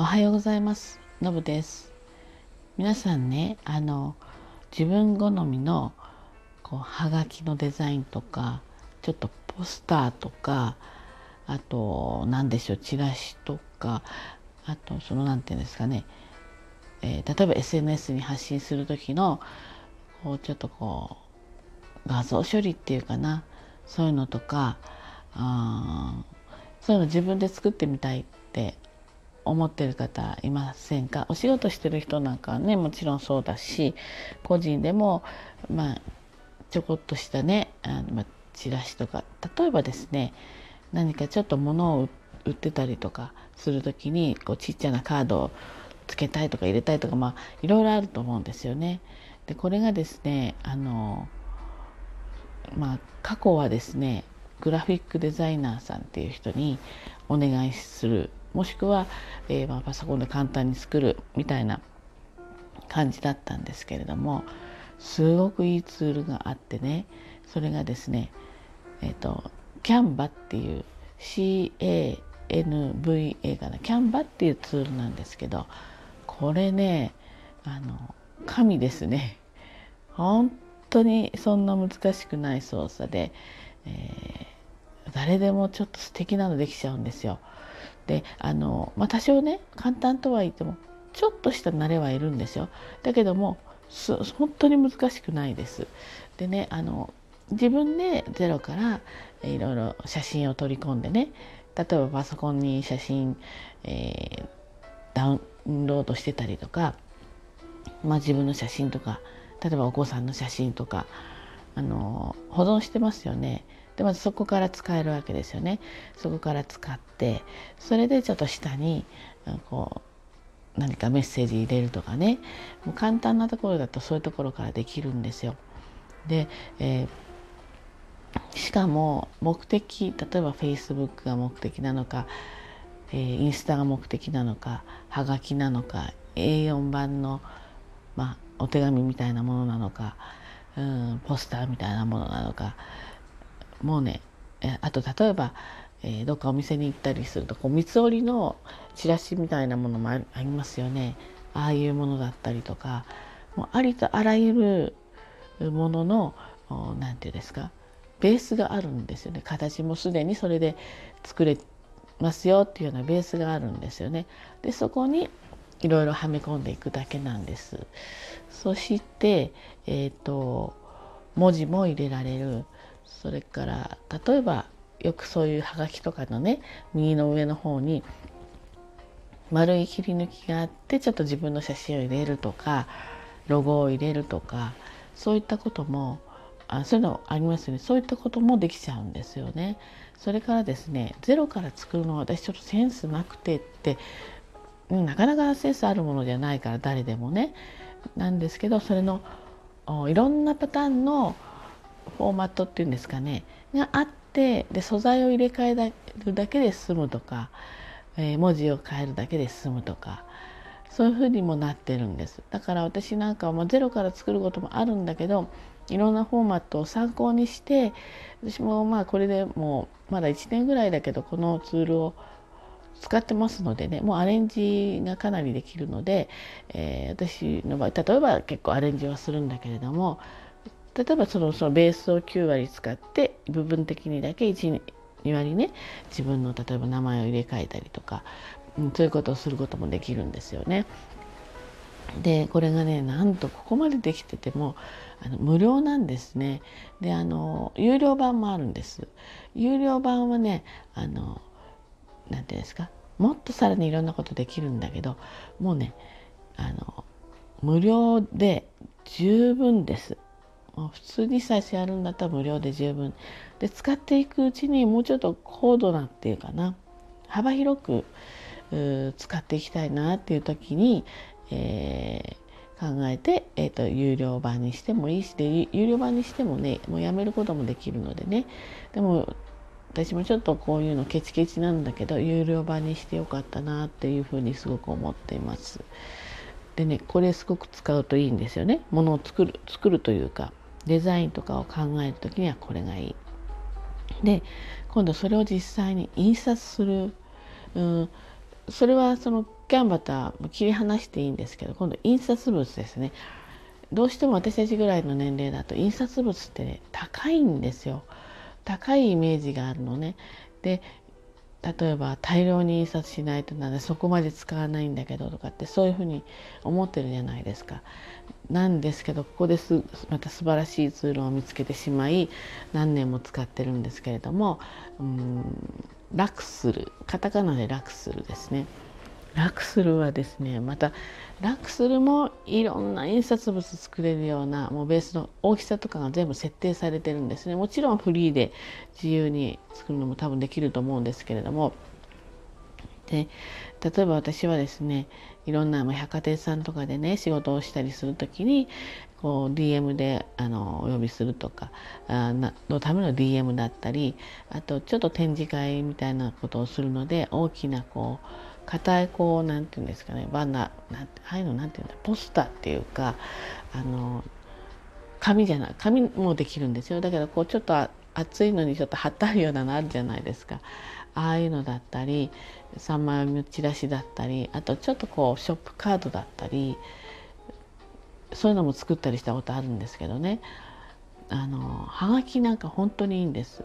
おはようございます。のぶです。皆さんねあの自分好みのこうはがきのデザインとかちょっとポスターとかあと何でしょうチラシとかあとその何て言うんですかね、えー、例えば SNS に発信する時のこうちょっとこう画像処理っていうかな。そういうのとかあそういうの自分で作ってみたいって思ってる方いませんか？お仕事してる人なんかはねもちろんそうだし個人でもまあちょこっとしたねあの、まあ、チラシとか例えばですね何かちょっと物を売ってたりとかする時にこうちっちゃなカードをつけたいとか入れたいとかまあいろいろあると思うんですよね。でこれがですねあのまあ過去はですねグラフィックデザイナーさんっていう人にお願いするもしくは、えー、まあ、パソコンで簡単に作るみたいな感じだったんですけれどもすごくいいツールがあってねそれがですねえっ、ー、とキャンバっていう CANVA かなキャンバっていうツールなんですけどこれねあの神ですね本当にそんな難しくない操作で、えー、誰でもちょっと素敵なのできちゃうんですよ。であの、まあ、多少ね簡単とは言ってもちょっとした慣れはいるんですよだけども本当に難しくないです。でねあの自分でゼロからいろいろ写真を取り込んでね例えばパソコンに写真、えー、ダウンロードしてたりとか、まあ、自分の写真とか例えばお子さんの写真とかあの保存してますよね。でまずそこから使えるわけですよね。そこから使ってそれでちょっと下にこう何かメッセージ入れるとかねもう簡単なところだとそういうところからできるんですよ。で、えー、しかも目的例えば Facebook が目的なのか、えー、インスタが目的なのかはがきなのか A4 版の、まあ、お手紙みたいなものなのか、うん、ポスターみたいなものなのかもうねあと例えば、えー、どっかお店に行ったりするとこう三つ折りのチラシみたいなものもありますよねああいうものだったりとかもうありとあらゆるものの何て言うんですかベースがあるんですよね形もすでにそれで作れますよっていうようなベースがあるんですよね。でそこにいろいろはめ込んでいくだけなんです。そして、えーと文字も入れられるそれから例えばよくそういうはがきとかのね右の上の方に丸い切り抜きがあってちょっと自分の写真を入れるとかロゴを入れるとかそういったこともあそういうのありますよねそういったこともできちゃうんですよね。それからですねゼロから作るのは私ちょっとセンスなくてってなかなかセンスあるものじゃないから誰でもねなんですけどそれのいろんなパターンのフォーマットっていうんですかね。があってで素材を入れ替えるだけで済むとか、えー、文字を変えるだけで済むとかそういうふうにもなってるんです。だから私なんかはもうゼロから作ることもあるんだけどいろんなフォーマットを参考にして私もまあこれでもうまだ1年ぐらいだけどこのツールを使ってますのでねもうアレンジがかなりできるので、えー、私の場合例えば結構アレンジはするんだけれども例えばそのそのベースを9割使って部分的にだけ12割ね自分の例えば名前を入れ替えたりとか、うん、そういうことをすることもできるんですよね。でこれがねなんとここまでできててもあの無料なんですね。であの有料版もあるんです。有料版はねあの何て言うんですかもっとさらにいろんなことできるんだけどもうねあの無料で十分です。普通に最初やるんだったら無料で十分で使っていくうちにもうちょっと高度なっていうかな幅広く使っていきたいなっていう時に、えー、考えて、えーと、有料版にしてもいいしで有料版にしてもねもうやめることもできるのでねでも私もちょっとこういうのケチケチなんだけど有料版にしてよかったなっていうふうにすごく思っています。でねこれすごく使うといいんですよね。ものを作る作るというかデザインとかを考える時にはこれがいい。で今度それを実際に印刷する、うん、それはそのキャンバとは切り離していいんですけど今度印刷物ですね。どうしても私たちぐらいの年齢だと印刷物って、ね、高いんですよ。高いイメージがあるのね。で例えば大量に印刷しないとなんでそこまで使わないんだけどとかってそういうふうに思ってるじゃないですか。なんですけどここですまた素晴らしいツールを見つけてしまい何年も使ってるんですけれどもうん楽するカタカナで楽するですね。楽するはですねまた楽するもいろんな印刷物作れるようなもうベースの大きさとかが全部設定されてるんですねもちろんフリーで自由に作るのも多分できると思うんですけれどもで例えば私はですねいろんな、百貨店さんとかでね仕事をしたりする時にこう DM であのお呼びするとかあなのための DM だったりあとちょっと展示会みたいなことをするので大きなこう硬いこうなんていうんですかねバナなんてああいうのなんていうんだポスターっていうかあの紙じゃない紙もできるんですよ。だけどこうちょっと熱いのにちょっと貼ってあるようなのあるじゃないですか。ああいうのだったり3枚目チラシだったりあとちょっとこうショップカードだったりそういうのも作ったりしたことあるんですけどねあのはがきなんか本当にいいんです。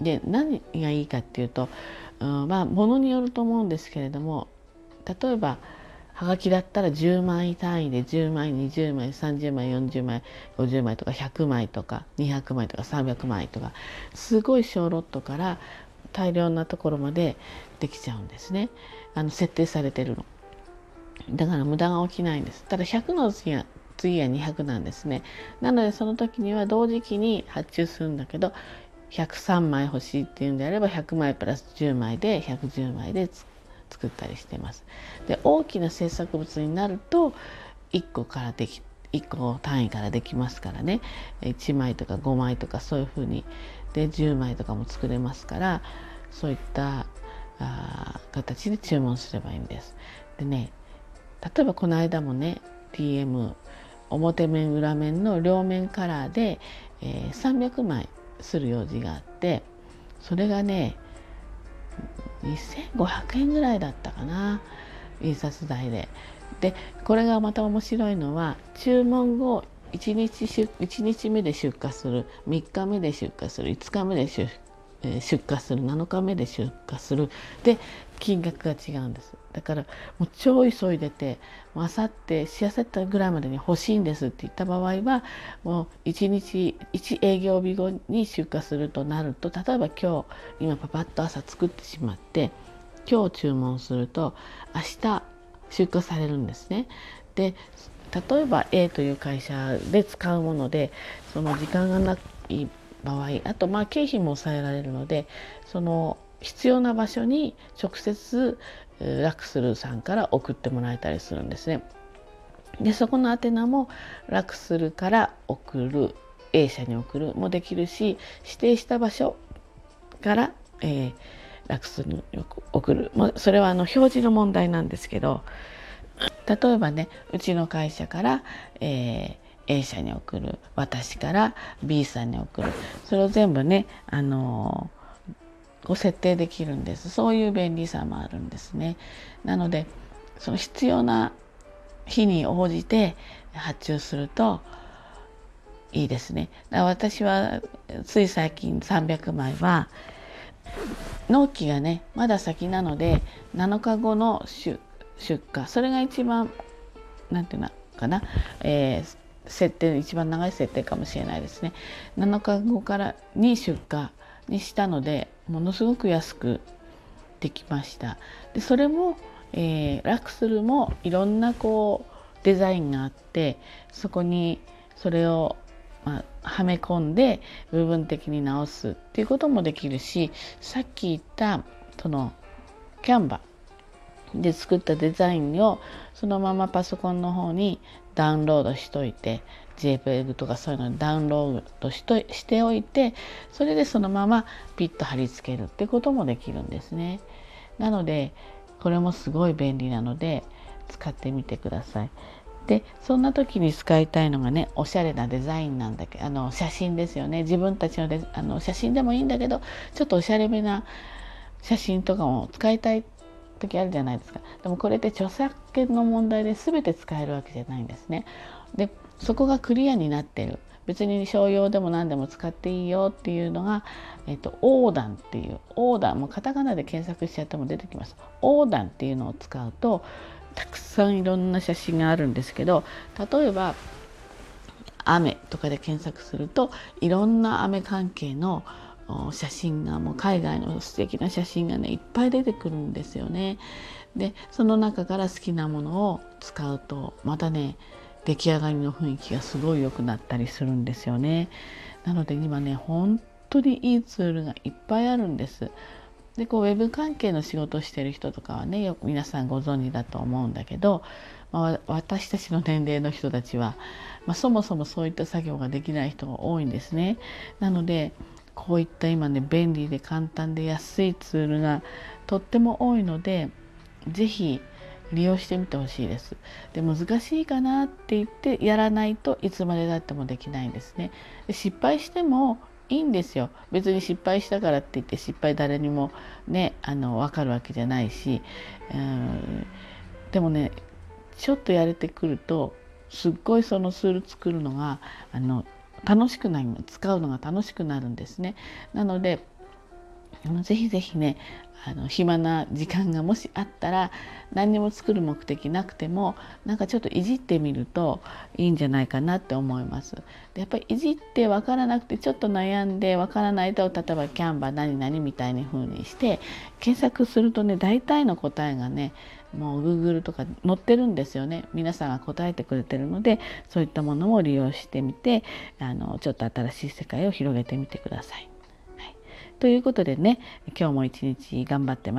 で何がいいかっていうとうん、まあものによると思うんですけれども例えばはがきだったら10枚単位で10枚20枚30枚40枚50枚とか100枚とか200枚とか300枚とかすごい小ロットから大量なところまでできちゃうんですね。あの設定されてるの。だから無駄が起きないんです。ただ100の次は次は200なんですね。なのでその時には同時期に発注するんだけど103枚欲しいっていうんであれば100枚プラス10枚で110枚で作ったりしてます。で大きな制作物になると1個からでき1個単位からできますからね1枚とか5枚とかそういうふうにで10枚とかも作れますからそういったあ形で注文すればいいんです。でね例えばこの間もね DM 表面裏面の両面カラーで、えー、300枚する用事があってそれがね2500円ぐらいだったかな印刷代で。でこれがまた面白いのは注文後1日 ,1 日目で出荷する3日目で出荷する5日目で出え出荷する7日目で出荷する。で金額が違うんです。だからもう超急いでてあさってしあさってぐらいまでに欲しいんですって言った場合はもう1日1営業日後に出荷するとなると例えば今日今パパッと朝作ってしまって今日注文すると明日出荷されるんですね。で例えば A という会社で使うものでその時間がない場合あとまあ経費も抑えられるのでその必要な場所に直接ラクスルさんから送ってもらえたりするんですね。でそこの宛名もラクスルから送る A 社に送るもできるし指定した場所から、えー、ラクスルに送る。もそれはあの表示の問題なんですけど例えばねうちの会社から、えー A 社に送る。私から B さんに送る。それを全部ねあのこう設定できるんです。そういう便利さもあるんですね。なのでその必要な日に応じて発注するといいですね。だから私はつい最近300枚は納期がねまだ先なので7日後の出荷。それが一番何て言うのかな、えー、設定一番長い設定かもしれないですね。7日後からに出荷にしたのでものすごく安くできました。でそれも、えー、ラクスルもいろんなこうデザインがあってそこにそれを、まあ、はめ込んで部分的に直すっていうこともできるしさっき言ったそのキャンバで作ったデザインをそのままパソコンの方にダウンロードしといて JPEG とかそういうのにダウンロードしとしておいてそれでそのままピッと貼り付けるってこともできるんですね。なのでこれもすごい便利なので使ってみてください。でそんな時に使いたいのがねおしゃれなデザインなんだけどあの写真ですよね。自分たちのあの写真でもいいんだけどちょっとおしゃれめな写真とかも使いたい時あるじゃないですか。でもこれって著作権の問題で全て使えるわけじゃないんですね。でそこがクリアになってる。別に商用でも何でも使っていいよっていうのが、えっと、横断っていう横断もカタカナで検索しちゃっても出てきます。横断っていうのを使うとたくさんいろんな写真があるんですけど例えば雨とかで検索するといろんな雨関係の写真がもう海外の素敵な写真がねいっぱい出てくるんですよね。でその中から好きなものを使うとまたね出来上がりの雰囲気がすごい良くなったりするんですよね。なので今ね本当にいいツールがいっぱいあるんです。でこうウェブ関係の仕事をしてる人とかはねよく皆さんご存知だと思うんだけど、まあ、私たちの年齢の人たちは、まあ、そもそもそういった作業ができない人が多いんですね。なのでこういった今ね便利で簡単で安いツールがとっても多いので是非利用してみてほしいです。で難しいかなって言ってやらないといつまでだってもできないんですね。で失敗してもいいんですよ別に失敗したからって言って失敗誰にもねあの分かるわけじゃないし、うん、でもねちょっとやれてくるとすっごいそのツール作るのがあの楽しくなる使うのが楽しくなるんですね。なのでぜひぜひねあの暇な時間がもしあったら何にも作る目的なくてもなんかちょっといじってみるといいんじゃないかなって思います。でやっぱりいじって分からなくてちょっと悩んで分からないと例えばキャンバー何々みたいな風にして検索するとね大体の答えがねもう Google とか載ってるんですよね皆さんが答えてくれてるのでそういったものを利用してみてあのちょっと新しい世界を広げてみてください。ということでね今日も一日頑張ってまいり